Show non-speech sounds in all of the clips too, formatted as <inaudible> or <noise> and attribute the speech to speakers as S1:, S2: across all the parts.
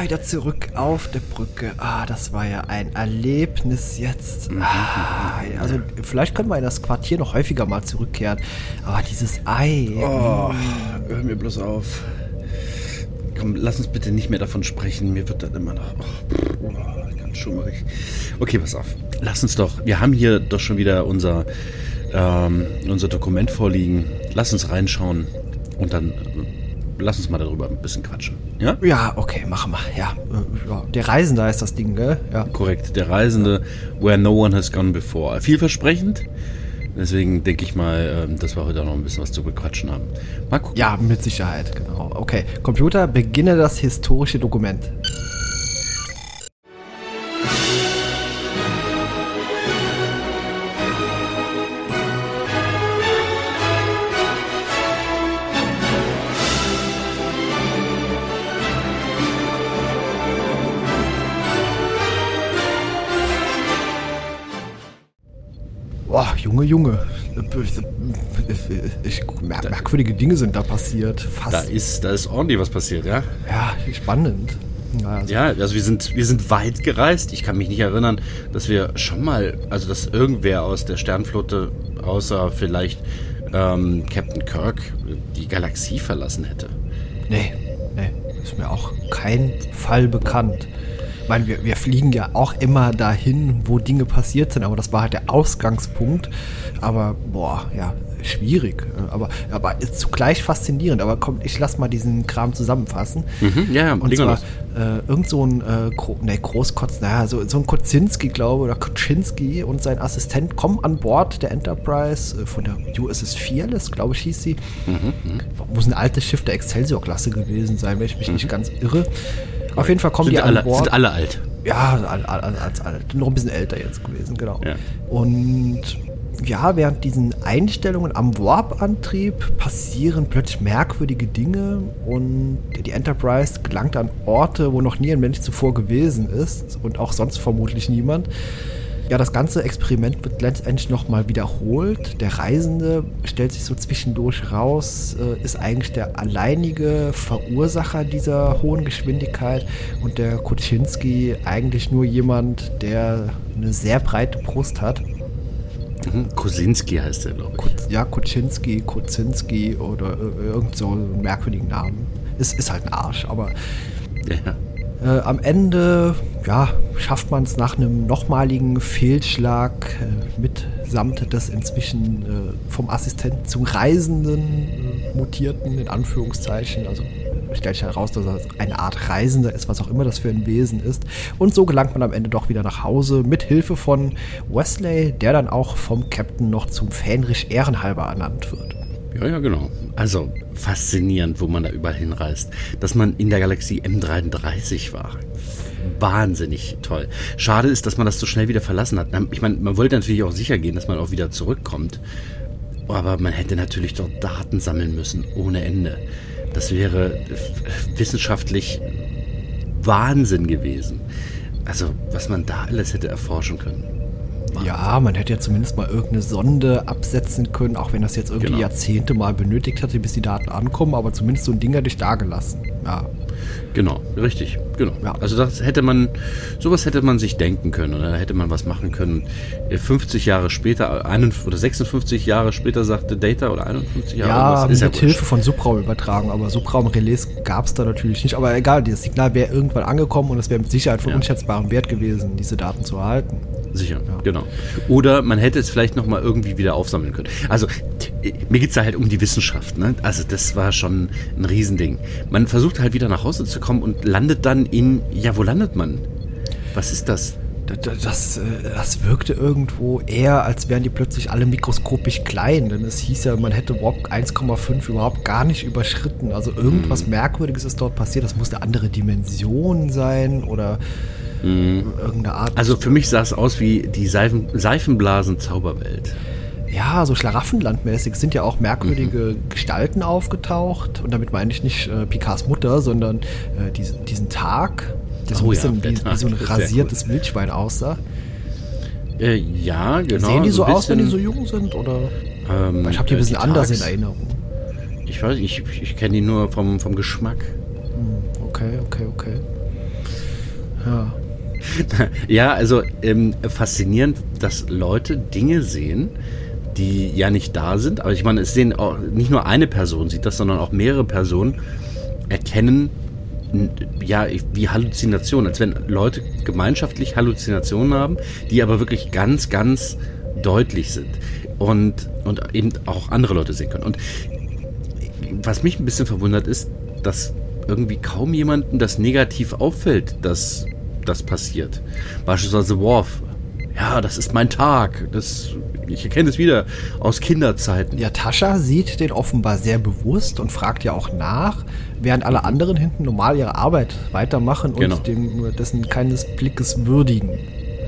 S1: Ah, wieder zurück auf der Brücke. Ah, das war ja ein Erlebnis jetzt.
S2: Mhm,
S1: Ah, also vielleicht können wir in das Quartier noch häufiger mal zurückkehren. Aber dieses Ei.
S2: Oh, hör mir bloß auf. Komm, lass uns bitte nicht mehr davon sprechen. Mir wird dann immer noch oh, oh, ganz schummerig. Okay, pass auf. Lass uns doch. Wir haben hier doch schon wieder unser, ähm, unser Dokument vorliegen. Lass uns reinschauen und dann lass uns mal darüber ein bisschen quatschen. Ja?
S1: Ja, okay, machen wir. Ja, ja. Der Reisender ist das Ding, gell? Ja.
S2: Korrekt. Der Reisende, where no one has gone before. Vielversprechend. Deswegen denke ich mal, ähm, dass wir heute auch noch ein bisschen was zu bequatschen haben. Mal gucken.
S1: Ja, mit Sicherheit, genau. Okay, Computer, beginne das historische Dokument. Junge, Junge. Merkwürdige Dinge sind da passiert. Fast.
S2: Da ist, da ist ordentlich was passiert, ja?
S1: Ja, spannend. Ja, also,
S2: Ja, also wir sind, wir sind weit gereist. Ich kann mich nicht erinnern, dass wir schon mal, also dass irgendwer aus der Sternflotte, außer vielleicht ähm, Captain Kirk, die Galaxie verlassen hätte.
S1: nee, nee, ist mir auch kein Fall bekannt. Ich meine, wir, wir fliegen ja auch immer dahin, wo Dinge passiert sind, aber das war halt der Ausgangspunkt. Aber, boah, ja, schwierig. Aber, aber ist zugleich faszinierend. Aber komm, ich lass mal diesen Kram zusammenfassen.
S2: Mhm, ja, ja,
S1: Und zwar äh, irgend so ein äh, Gro ne, Großkotz, naja, so, so ein Kozinski, glaube ich, oder Koczynski und sein Assistent kommen an Bord der Enterprise äh, von der USS Fearless, glaube ich, hieß sie.
S2: Mhm,
S1: Muss ein altes Schiff der Excelsior-Klasse gewesen sein, wenn ich mich nicht ganz irre. Auf jeden Fall kommen
S2: sind
S1: die
S2: alle,
S1: an Bord.
S2: Sind alle alt.
S1: Ja, al- al- al- als alt. Noch ein bisschen älter jetzt gewesen, genau.
S2: Ja.
S1: Und ja, während diesen Einstellungen am Warp-Antrieb passieren plötzlich merkwürdige Dinge und die Enterprise gelangt an Orte, wo noch nie ein Mensch zuvor gewesen ist und auch sonst vermutlich niemand. Ja, das ganze Experiment wird letztendlich nochmal wiederholt. Der Reisende stellt sich so zwischendurch raus, äh, ist eigentlich der alleinige Verursacher dieser hohen Geschwindigkeit und der Kuczynski eigentlich nur jemand, der eine sehr breite Brust hat.
S2: Mhm. Kosinski heißt der, glaube ich.
S1: Ja, Kuczynski, Kuczynski oder äh, irgend so einen merkwürdigen Namen. Es ist halt ein Arsch, aber
S2: Ja.
S1: Äh, am Ende ja, schafft man es nach einem nochmaligen Fehlschlag äh, mitsamt des inzwischen äh, vom Assistenten zum Reisenden äh, mutierten, in Anführungszeichen. Also äh, stellt sich heraus, dass er eine Art Reisender ist, was auch immer das für ein Wesen ist. Und so gelangt man am Ende doch wieder nach Hause mit Hilfe von Wesley, der dann auch vom Captain noch zum Fähnrich ehrenhalber ernannt wird.
S2: Ja, ja, genau. Also faszinierend, wo man da überall hinreist. Dass man in der Galaxie M33 war. Wahnsinnig toll. Schade ist, dass man das so schnell wieder verlassen hat. Ich meine, man wollte natürlich auch sicher gehen, dass man auch wieder zurückkommt. Aber man hätte natürlich dort Daten sammeln müssen, ohne Ende. Das wäre wissenschaftlich Wahnsinn gewesen. Also, was man da alles hätte erforschen können.
S1: Ja, man hätte ja zumindest mal irgendeine Sonde absetzen können, auch wenn das jetzt irgendwie
S2: Genau.
S1: Jahrzehnte mal benötigt hatte, bis die Daten ankommen, aber zumindest so ein Ding hätte ich da gelassen. Ja.
S2: Genau, richtig, genau.
S1: Ja.
S2: Also das hätte man, sowas hätte man sich denken können oder hätte man was machen können. Äh, 50 Jahre später, 51 oder 56 Jahre später sagte Data oder 51 Jahre.
S1: Ja, mit
S2: ja
S1: Hilfe von Subraumübertragung, aber Subraumrelais gab es da natürlich nicht. Aber egal, das Signal wäre irgendwann angekommen und es wäre mit Sicherheit von
S2: Ja.
S1: unschätzbarem Wert gewesen, diese Daten zu erhalten.
S2: Sicher, genau. Oder man hätte es vielleicht nochmal irgendwie wieder aufsammeln können. Also mir geht's da halt um die Wissenschaft. Ne? Also das war schon ein Riesending. Man versucht halt wieder nach Hause zu kommen und landet dann in, ja, wo landet man? Was ist das?
S1: Das, äh, das wirkte irgendwo eher, als wären die plötzlich alle mikroskopisch klein, denn es hieß ja, man hätte Warp 1,5 überhaupt gar nicht überschritten. Also irgendwas Merkwürdiges ist dort passiert. Das muss eine andere Dimension sein oder irgendeine Art.
S2: Also für mich sah es aus wie die Seifen, Seifenblasen-Zauberwelt.
S1: Ja, so Schlaraffenlandmäßig sind ja auch merkwürdige Gestalten aufgetaucht. Und damit meine ich nicht äh, Picards Mutter, sondern äh, diesen, diesen Tag, der so ein
S2: Oh ja,
S1: bisschen
S2: der
S1: wie, wie so ein rasiertes Wildschwein aussah.
S2: Äh, ja, genau.
S1: Sehen die so,
S2: ein
S1: aus, wenn die so jung sind? Oder?
S2: ähm,
S1: ich habe die ein
S2: äh,
S1: bisschen anders in
S2: Tags-
S1: Erinnerung.
S2: Ich weiß nicht, ich, ich kenne die nur vom, vom Geschmack.
S1: Hm, Okay, okay, okay. Ja. <laughs>
S2: Ja, also ähm, faszinierend, dass Leute Dinge sehen, die ja nicht da sind. Aber ich meine, es sehen auch nicht nur eine Person sieht das, sondern auch mehrere Personen erkennen ja wie Halluzinationen, als wenn Leute gemeinschaftlich Halluzinationen haben, die aber wirklich ganz, ganz deutlich sind und und eben auch andere Leute sehen können. Und was mich ein bisschen verwundert ist, dass irgendwie kaum jemandem das negativ auffällt, dass das passiert. Beispielsweise Worf. Ja, das ist mein Tag. Das, ich erkenne es wieder aus Kinderzeiten.
S1: Ja, Tascha sieht den offenbar sehr bewusst und fragt ja auch nach, während alle anderen hinten normal ihre Arbeit weitermachen und
S2: Genau.
S1: dem, dessen keines Blickes würdigen.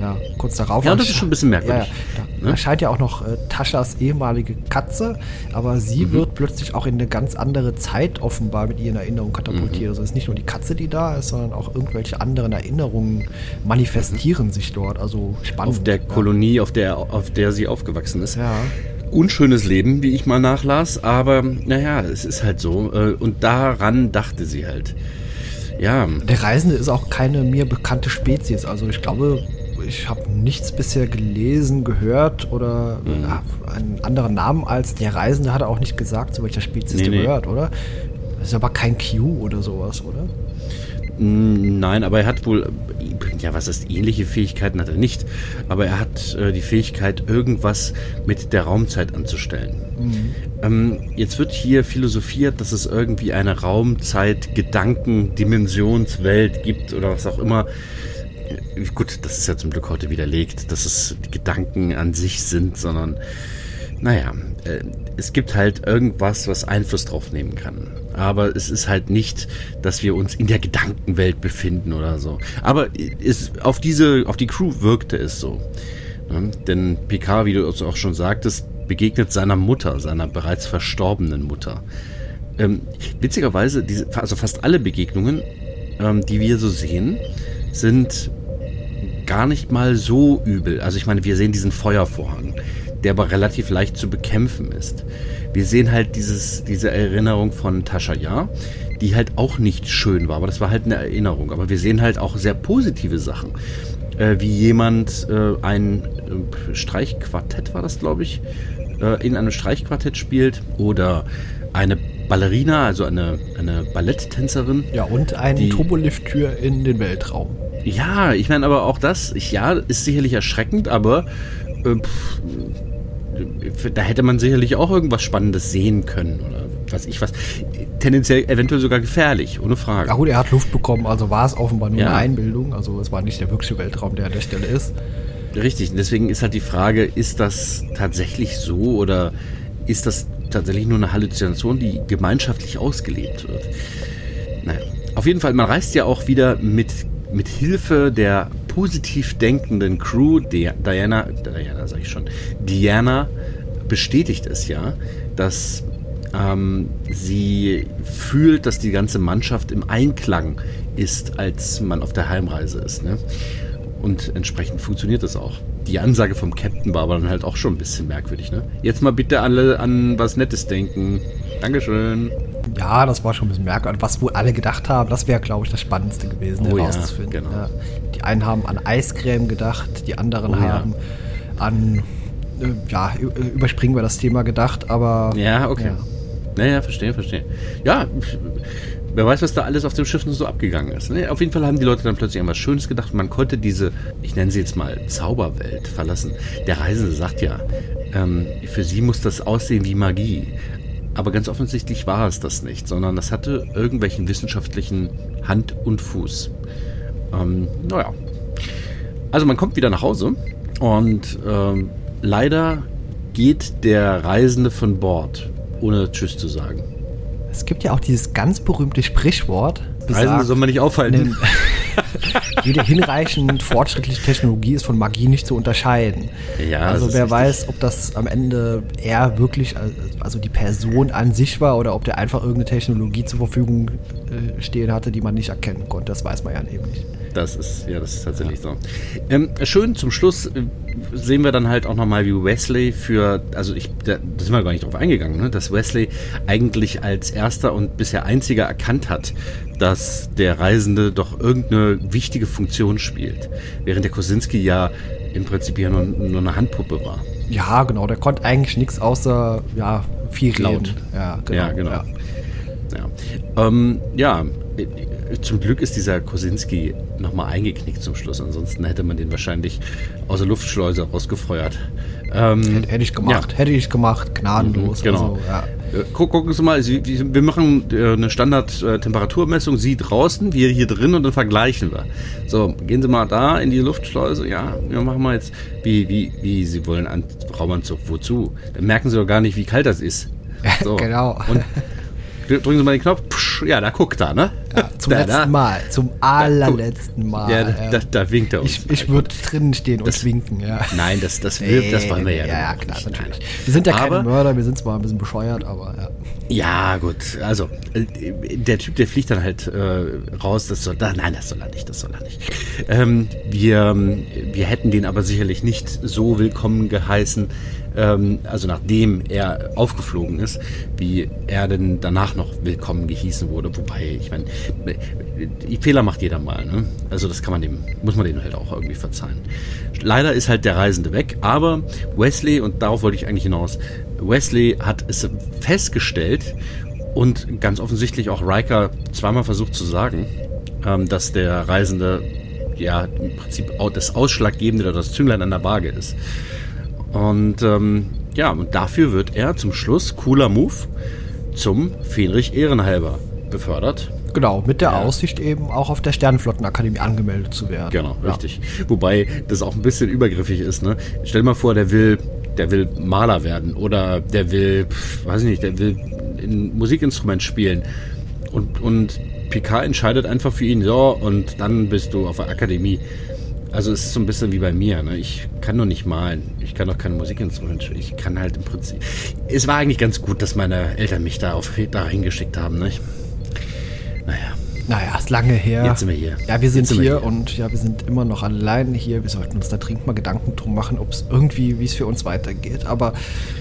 S1: Ja, kurz darauf.
S2: Ja, das ist schon ein bisschen merkwürdig.
S1: Ja. Da
S2: Ne?
S1: erscheint ja auch noch äh, Taschas ehemalige Katze, aber sie
S2: Mhm.
S1: wird plötzlich auch in eine ganz andere Zeit offenbar mit ihren Erinnerungen katapultiert.
S2: Mhm.
S1: Also es ist nicht nur die Katze, die da ist, sondern auch irgendwelche anderen Erinnerungen manifestieren sich dort. Also spannend.
S2: Auf der
S1: ja.
S2: Kolonie, auf der, auf der sie aufgewachsen ist.
S1: Ja.
S2: Unschönes Leben, wie ich mal nachlas, aber naja, es ist halt so. äh, Und daran dachte sie halt. Ja,
S1: Der Reisende ist auch keine mir bekannte Spezies. Also ich glaube, ich habe nichts bisher gelesen, gehört oder
S2: Mhm.
S1: einen anderen Namen als der Reisende hat er auch nicht gesagt, zu welcher Spezies
S2: Nee, nee.
S1: gehört, oder? Das ist aber kein Q oder sowas, oder?
S2: Mm, Nein, aber er hat wohl, ja, was ist ähnliche Fähigkeiten hat er nicht, aber er hat äh, die Fähigkeit, irgendwas mit der Raumzeit anzustellen. Ähm, jetzt wird hier philosophiert, dass es irgendwie eine Raumzeit, Gedanken, Dimensionswelt gibt oder was auch immer. Gut, das ist ja zum Glück heute widerlegt, dass es Gedanken an sich sind, sondern naja, äh, es gibt halt irgendwas, was Einfluss drauf nehmen kann. Aber es ist halt nicht, dass wir uns in der Gedankenwelt befinden oder so. Aber es, auf diese, auf die Crew wirkte es so. Ne? Denn Picard, wie du es auch schon sagtest, begegnet seiner Mutter, seiner bereits verstorbenen Mutter. Ähm, witzigerweise, diese, also fast alle Begegnungen, ähm, die wir so sehen, sind gar nicht mal so übel. Also ich meine, wir sehen diesen Feuervorhang, der aber relativ leicht zu bekämpfen ist. Wir sehen halt dieses, diese Erinnerung von Tascha Ja, die halt auch nicht schön war, aber das war halt eine Erinnerung. Aber wir sehen halt auch sehr positive Sachen. Äh, wie jemand äh, ein äh, Streichquartett war das, glaube ich, äh, in einem Streichquartett spielt oder eine Ballerina, also eine, eine Balletttänzerin,
S1: Ja, und eine Turbolift-Tür in den Weltraum.
S2: Ja, ich meine aber auch das, ich, ja, ist sicherlich erschreckend, aber äh, pff, äh, da hätte man sicherlich auch irgendwas Spannendes sehen können oder was ich was. Tendenziell eventuell sogar gefährlich, ohne Frage.
S1: Ja gut, er hat Luft bekommen, also war es offenbar nur
S2: Ja.
S1: eine Einbildung. Also es war nicht der wirkliche Weltraum, der an der Stelle ist.
S2: Richtig, und deswegen ist halt die Frage, ist das tatsächlich so oder ist das tatsächlich nur eine Halluzination, die gemeinschaftlich ausgelebt wird? Naja, auf jeden Fall, man reist ja auch wieder mit, mit Hilfe der positiv denkenden Crew, Di- Diana, Diana sag ich schon, Diana bestätigt es ja, dass ähm, sie fühlt, dass die ganze Mannschaft im Einklang ist, als man auf der Heimreise ist. Ne? Und entsprechend funktioniert das auch. Die Ansage vom Captain war aber dann halt auch schon ein bisschen merkwürdig. Ne? Jetzt mal bitte alle an was Nettes denken. Dankeschön.
S1: Ja, das war schon ein bisschen merkwürdig. Was wohl alle gedacht haben, das wäre, glaube ich, das Spannendste gewesen,
S2: Oh ja,
S1: herauszufinden.
S2: genau.
S1: Ja. Die einen haben an Eiscreme gedacht, die anderen
S2: Oh ja.
S1: haben an, äh, ja, äh, überspringen wir das Thema gedacht, aber.
S2: Ja, okay.
S1: Ja.
S2: Naja, verstehe, verstehe. Ja, wer weiß, was da alles auf dem Schiff so abgegangen ist. Ne? Auf jeden Fall haben die Leute dann plötzlich an was Schönes gedacht. Man konnte diese, ich nenne sie jetzt mal Zauberwelt verlassen. Der Reisende sagt ja, ähm, für sie muss das aussehen wie Magie. Aber ganz offensichtlich war es das nicht, sondern das hatte irgendwelchen wissenschaftlichen Hand und Fuß. Ähm, naja. Also man kommt wieder nach Hause und ähm, leider geht der Reisende von Bord, ohne Tschüss zu sagen.
S1: Es gibt ja auch dieses ganz berühmte Sprichwort.
S2: Reisende
S1: besagt,
S2: soll man nicht aufhalten.
S1: Jede hinreichend fortschrittliche Technologie ist von Magie nicht zu unterscheiden.
S2: Ja,
S1: also wer weiß, ob das am Ende er wirklich, also die Person an sich war oder ob der einfach irgendeine Technologie zur Verfügung äh, stehen hatte, die man nicht erkennen konnte. Das weiß man ja eben nicht.
S2: Das ist, ja, das ist tatsächlich so. Ähm, schön zum Schluss äh, sehen wir dann halt auch nochmal, wie Wesley für, also ich, da, da sind wir gar nicht drauf eingegangen, ne, dass Wesley eigentlich als erster und bisher einziger erkannt hat, dass der Reisende doch irgendeine wichtige Funktion spielt, während der Kosinski ja im Prinzip ja nur, nur eine Handpuppe war.
S1: Ja, genau, der konnte eigentlich nichts außer ja, viel
S2: Laut.
S1: reden. Ja, genau.
S2: Ja, genau. Ja, ähm, ja zum Glück ist dieser Kosinski nochmal eingeknickt zum Schluss. Ansonsten hätte man den wahrscheinlich aus der Luftschleuse rausgefeuert. Ähm,
S1: Hätte, ich gemacht, hätte ich gemacht, gnadenlos.
S2: Mhm, genau.
S1: Also, ja.
S2: äh, guck, gucken Sie mal, wir machen äh, eine Standard-Temperaturmessung, Sie draußen, wir hier drin und dann vergleichen wir. So, gehen Sie mal da in die Luftschleuse. Ja, wir machen mal jetzt, wie, wie, wie Sie wollen, an Raumanzug, wozu? Dann merken Sie doch gar nicht, wie kalt das ist. <laughs> So.
S1: Genau.
S2: Und drücken Sie mal den Knopf, psch, ja, da guckt er, ne?
S1: Ja, zum
S2: da,
S1: letzten
S2: da.
S1: Mal, zum allerletzten Mal.
S2: Ja, da, da, da winkt er uns.
S1: ich ich würde drinnen stehen und
S2: Das-
S1: winken, ja.
S2: Nein, das, das, wirkt, das wollen wir ja.
S1: Ja, ja, klar, natürlich.
S2: Nein.
S1: Wir sind ja keine
S2: Aber-
S1: Mörder, wir sind zwar ein bisschen bescheuert, aber ja.
S2: Ja, gut. Also, äh, der Typ, der fliegt dann halt äh, raus. Das soll, da, nein, das soll er nicht. Das soll er nicht. Ähm, wir, wir hätten den aber sicherlich nicht so willkommen geheißen, ähm, also nachdem er aufgeflogen ist, wie er denn danach noch willkommen gehießen wurde. Wobei, ich meine, Fehler macht jeder mal. Ne? Also das kann man dem, muss man denen halt auch irgendwie verzeihen. Leider ist halt der Reisende weg, aber Wesley, und darauf wollte ich eigentlich hinaus, Wesley hat es festgestellt und ganz offensichtlich auch Riker zweimal versucht zu sagen, ähm, dass der Reisende ja im Prinzip das Ausschlaggebende oder das Zünglein an der Waage ist. Und ähm, ja, und dafür wird er zum Schluss, cooler Move, zum Fähnrich Ehrenhalber befördert.
S1: Genau, mit der
S2: Ja.
S1: Aussicht eben auch auf der Sternenflottenakademie angemeldet zu werden.
S2: Genau,
S1: ja.
S2: richtig. Wobei das auch ein bisschen übergriffig ist. Ne? Stell dir mal vor, der will, der will Maler werden oder der will, weiß ich nicht, der will ein Musikinstrument spielen und und Picard entscheidet einfach für ihn, so und dann bist du auf der Akademie. Also es ist so ein bisschen wie bei mir. Ne? Ich kann doch nicht malen. Ich kann doch kein Musikinstrument spielen. Ich kann halt im Prinzip. Es war eigentlich ganz gut, dass meine Eltern mich da auf da hingeschickt haben. Ne? Naja.
S1: Ist lange her.
S2: Jetzt sind wir hier.
S1: Ja, wir sind
S2: sind wir
S1: hier
S2: hier.
S1: und ja, wir sind immer noch allein hier. Wir sollten uns da dringend mal Gedanken drum machen, ob es irgendwie, wie es für uns weitergeht. Aber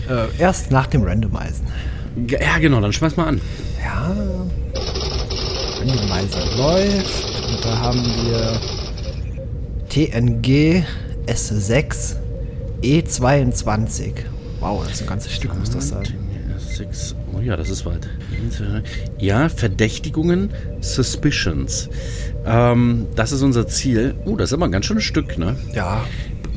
S1: äh, erst nach dem Randomisen.
S2: Ja, genau, dann schmeiß mal an.
S1: Ja, Randomizer läuft und da haben wir TNG S6 E22. Wow, das ist ein ganzes Stück, muss das sein.
S2: Six. Oh ja, das ist weit. Ja, Verdächtigungen, Suspicions. Ähm, das ist unser Ziel. Oh, das ist aber ein ganz schönes Stück, ne?
S1: Ja,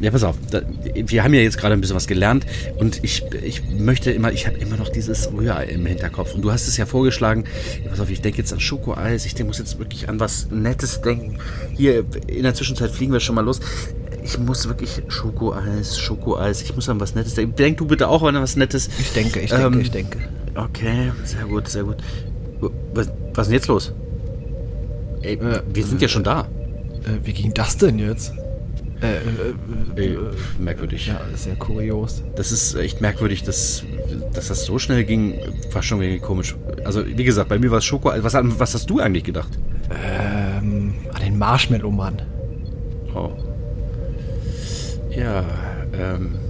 S2: Ja, pass auf. Da, wir haben ja jetzt gerade ein bisschen was gelernt und ich, ich möchte immer, ich habe immer noch dieses Rührei im Hinterkopf. Und du hast es ja vorgeschlagen. Pass auf, ich denke jetzt an Schokoeis. Ich muss jetzt wirklich an was Nettes denken. Hier, in der Zwischenzeit fliegen wir schon mal los. Ich muss wirklich Schokoeis, Schokoeis. Ich muss an was Nettes denken. Denk du bitte auch an was Nettes.
S1: ich denke, ich denke,
S2: Ähm,
S1: ich denke.
S2: Okay, sehr gut, sehr gut. Was, was ist denn jetzt los? Ey,
S1: Äh,
S2: wir sind ja schon da.
S1: Äh, wie ging das denn jetzt? Äh, äh, äh,
S2: Ey, merkwürdig.
S1: ja, das ist ja kurios.
S2: Das ist echt merkwürdig, dass, dass das so schnell ging. War schon irgendwie komisch. Also, wie gesagt, bei mir war es Schoko. Was, was hast du eigentlich gedacht?
S1: Ähm, an den Marshmallow-Mann.
S2: Oh. Ja, ähm.